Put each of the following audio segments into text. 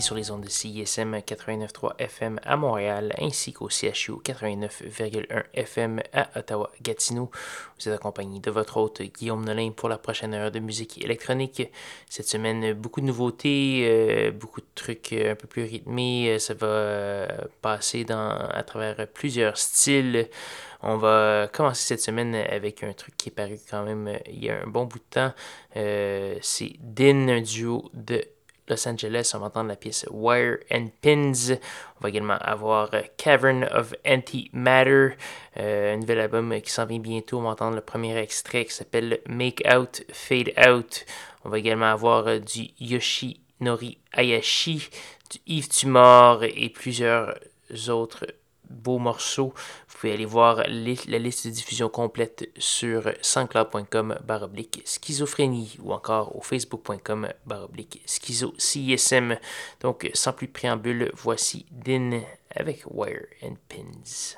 Sur les ondes de CISM 89.3 FM à Montréal ainsi qu'au CHU 89.1 FM à Ottawa-Gatineau. Vous êtes accompagné de votre hôte Guillaume Nolin pour la prochaine heure de musique électronique. Cette semaine, beaucoup de nouveautés, euh, beaucoup de trucs un peu plus rythmés. Ça va euh, passer dans, à travers plusieurs styles. On va commencer cette semaine avec un truc qui est paru quand même il y a un bon bout de temps. Euh, c'est Din, un duo de Los Angeles. On va entendre la pièce Wire and Pins. On va également avoir Cavern of Antimatter, euh, un nouvel album qui s'en vient bientôt. On va entendre le premier extrait qui s'appelle Make Out, Fade Out. On va également avoir euh, du Yoshinori Ayashi, du Yves Tumor et plusieurs autres beaux morceaux. Vous pouvez aller voir la liste de diffusion complète sur sanscloud.com baroblique schizophrénie ou encore au facebook.com baroblique schizo CSM. Donc, sans plus de préambule, voici Din avec Wire and Pins.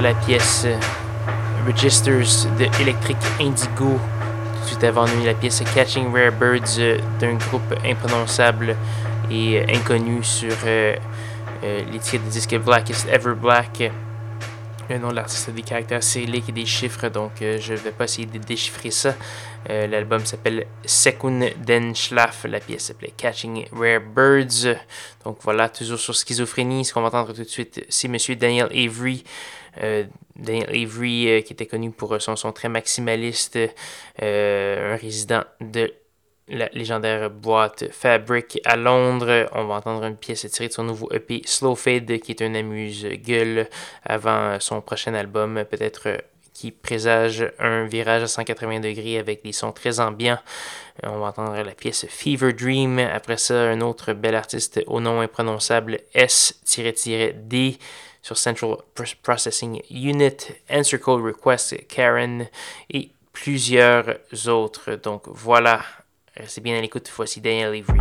La pièce Registers de Electric Indigo. Tout de suite avant nous, la pièce Catching Rare Birds d'un groupe imprononçable et inconnu sur les titres de disque Blackest Ever Black. Le nom de l'artiste a des caractères cyrilliques et des chiffres, donc je ne vais pas essayer de déchiffrer ça. L'album s'appelle Sekun Den Schlaf, la pièce s'appelait Catching Rare Birds. Donc voilà, toujours sur schizophrénie. Ce qu'on va entendre tout de suite, c'est Monsieur Daniel Avery. Daniel Avery, qui était connu pour son son très maximaliste, un résident de la légendaire boîte Fabric à Londres. On va entendre une pièce tirée de son nouveau EP Slow Fade, qui est un amuse-gueule avant son prochain album, peut-être qui présage un virage à 180 degrés avec des sons très ambiants. On va entendre la pièce Fever Dream. Après ça, un autre bel artiste au nom imprononçable S-D sur Central Processing Unit, Answer Code Request Karen et plusieurs autres. Donc voilà, Restez bien à l'écoute, voici Daniel Avery.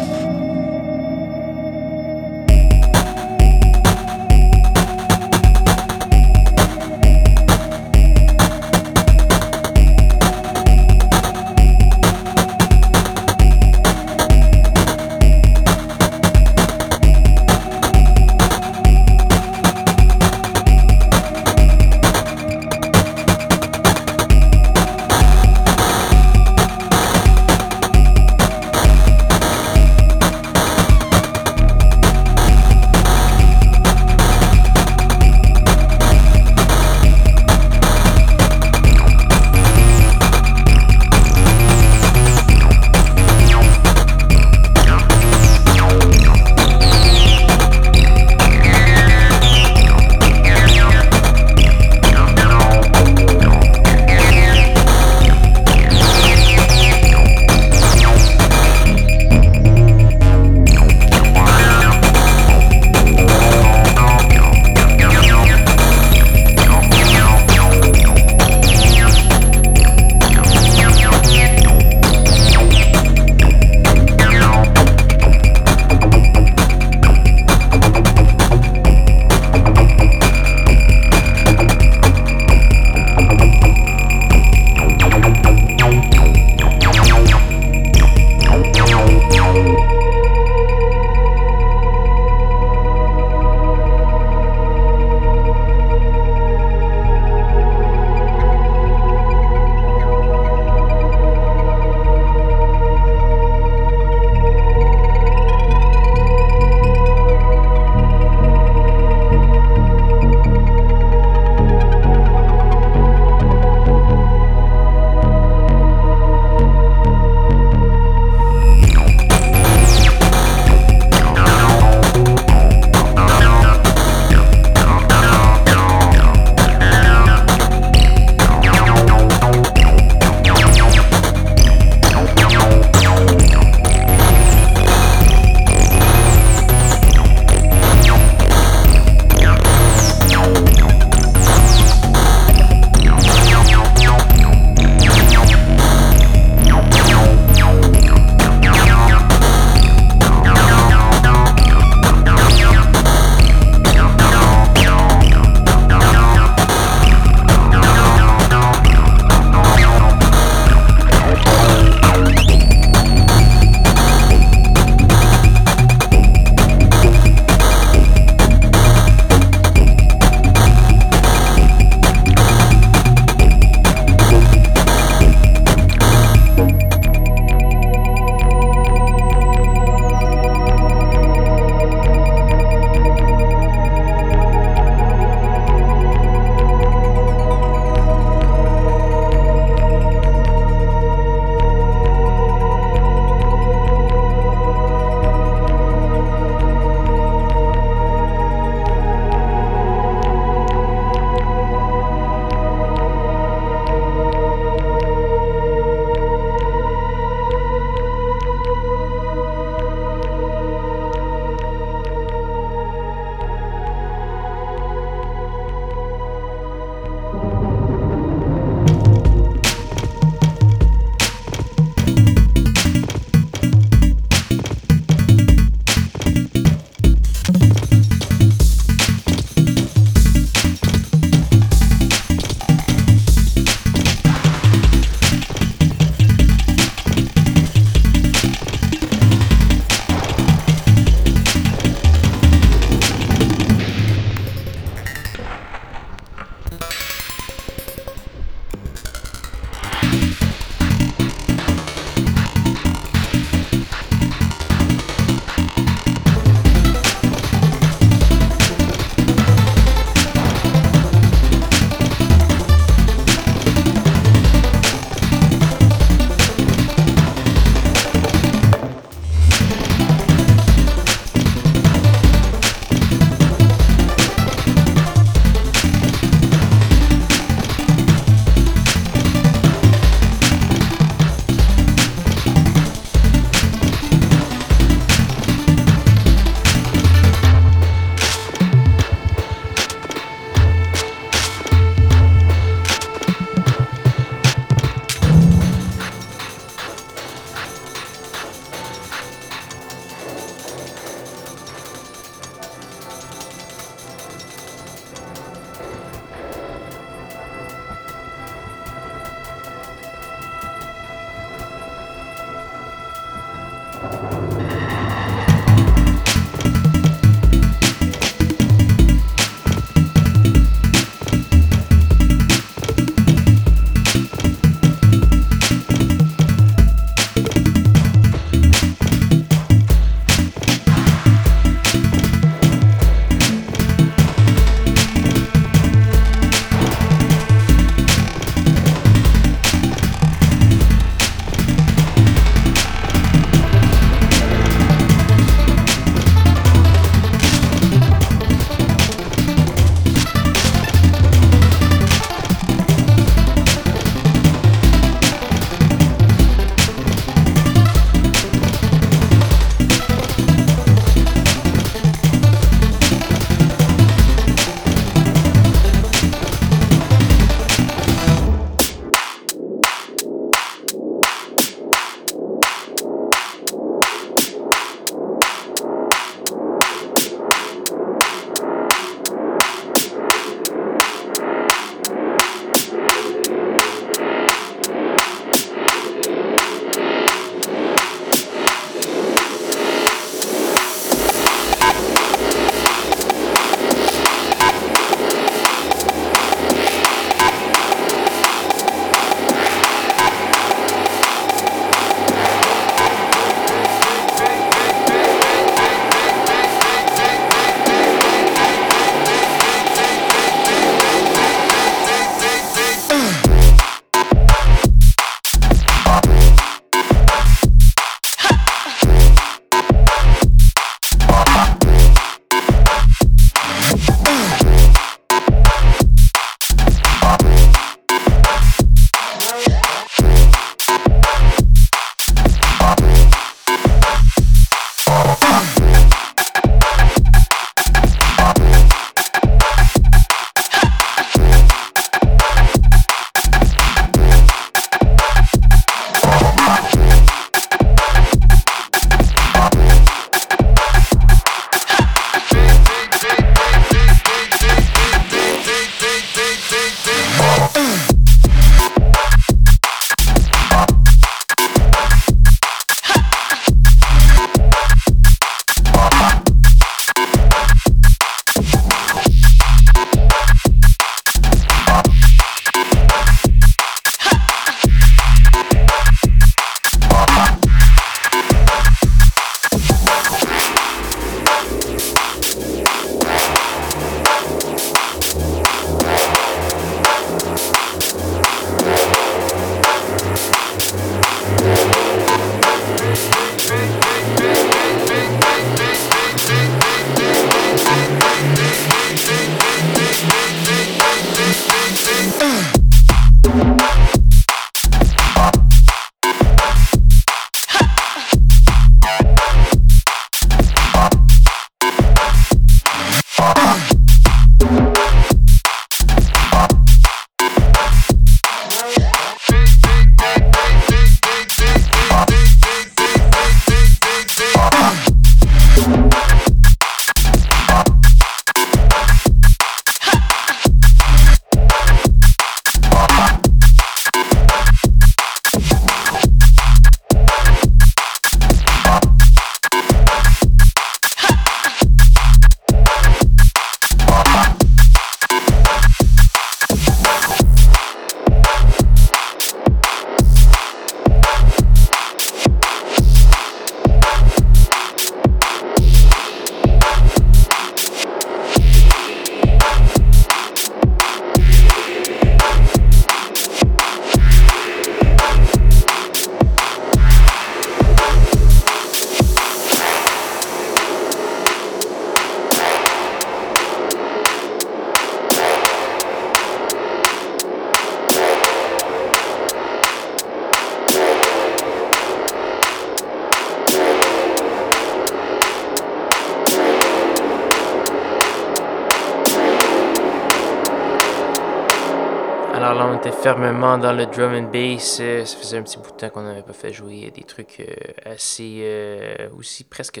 Fermement dans le drum and bass. Euh, ça faisait un petit bout de temps qu'on n'avait pas fait jouer des trucs euh, assez euh, aussi presque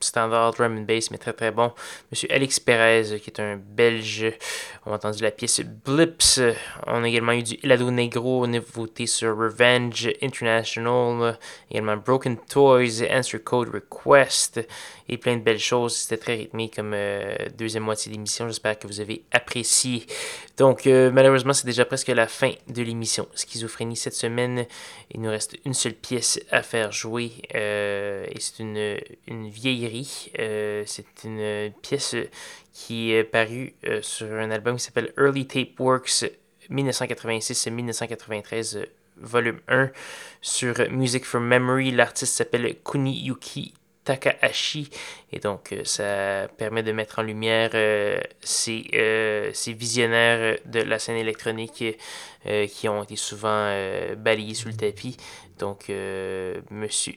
standard drum and bass, mais très très bon. Monsieur Alex Perez, qui est un Belge. On a entendu la pièce Blips. On a également eu du Helado Negro, nouveauté sur Revenge International. Également Broken Toys, Answer Code Request et plein de belles choses. C'était très rythmé comme euh, deuxième moitié d'émission. J'espère que vous avez apprécié. Donc, euh, malheureusement, c'est déjà presque la fin de l'émission. Schizophrénie cette semaine. Il nous reste une seule pièce à faire jouer euh, et c'est une, une vieillerie. c'est une pièce qui est parue sur un album qui s'appelle Early Tape Works 1986-1993 volume 1 sur Music from Memory. L'artiste s'appelle Kuniyuki Takahashi. Et donc, euh, ça permet de mettre en lumière euh, ces, euh, ces, visionnaires de la scène électronique qui ont été souvent balayés sous le tapis. Donc, monsieur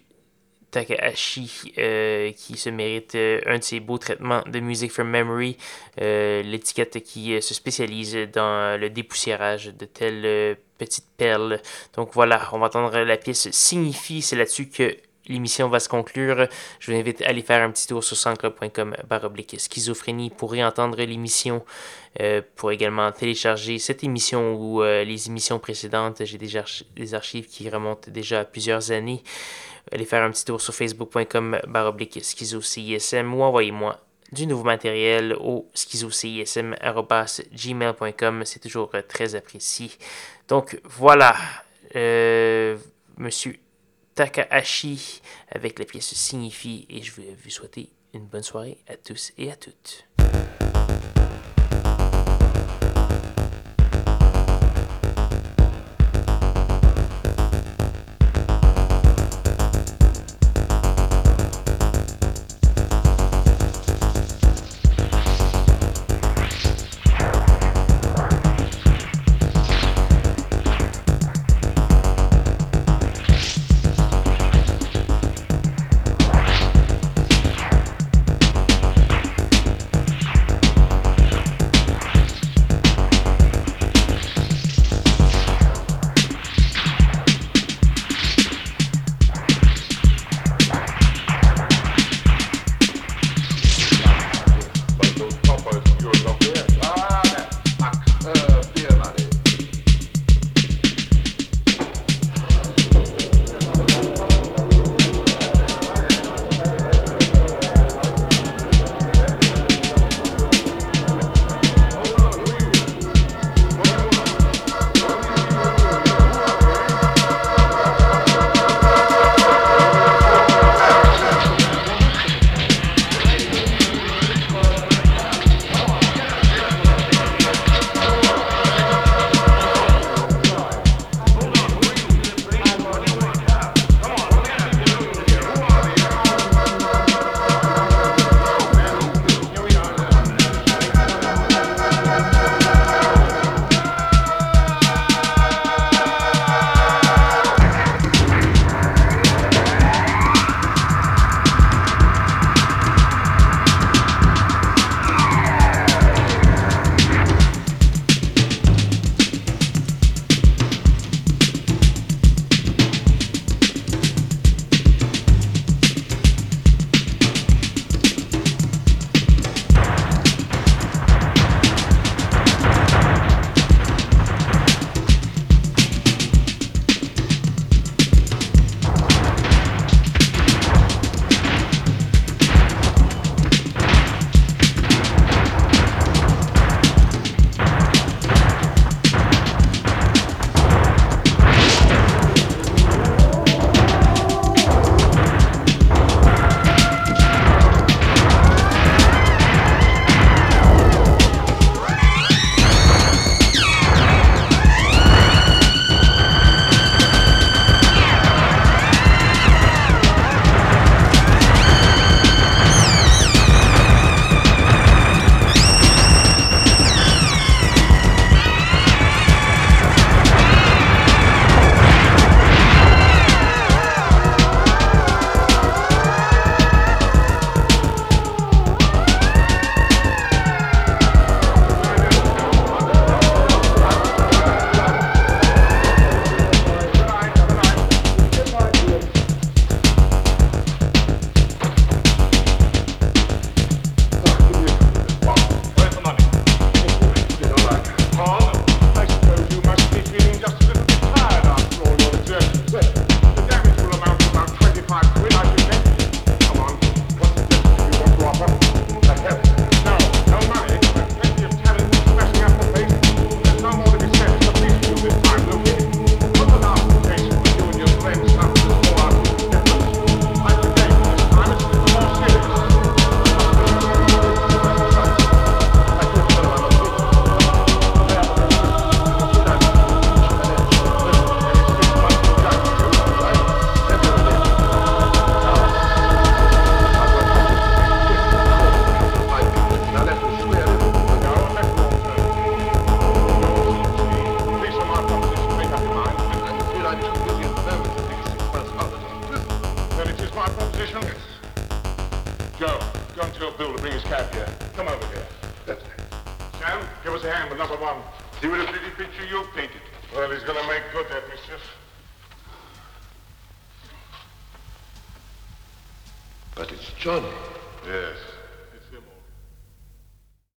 Takahashi qui se mérite un de ses beaux traitements de Music from Memory, l'étiquette qui se spécialise dans le dépoussiérage de telles petites perles. Donc voilà, on va entendre la pièce Signifie, c'est là-dessus que l'émission va se conclure. Je vous invite à aller faire un petit tour sur sansclub.com baroblique schizophrénie pour réentendre l'émission, euh, pour également télécharger cette émission ou euh, les émissions précédentes. J'ai déjà des archives qui remontent déjà à plusieurs années. Allez faire un petit tour sur facebook.com baroblique schizocism ou envoyez-moi du nouveau matériel au schizocism.gmail.com. C'est toujours très apprécié. Donc voilà, euh, monsieur Takahashi avec la pièce Signifie et je vais vous souhaiter une bonne soirée à tous et à toutes.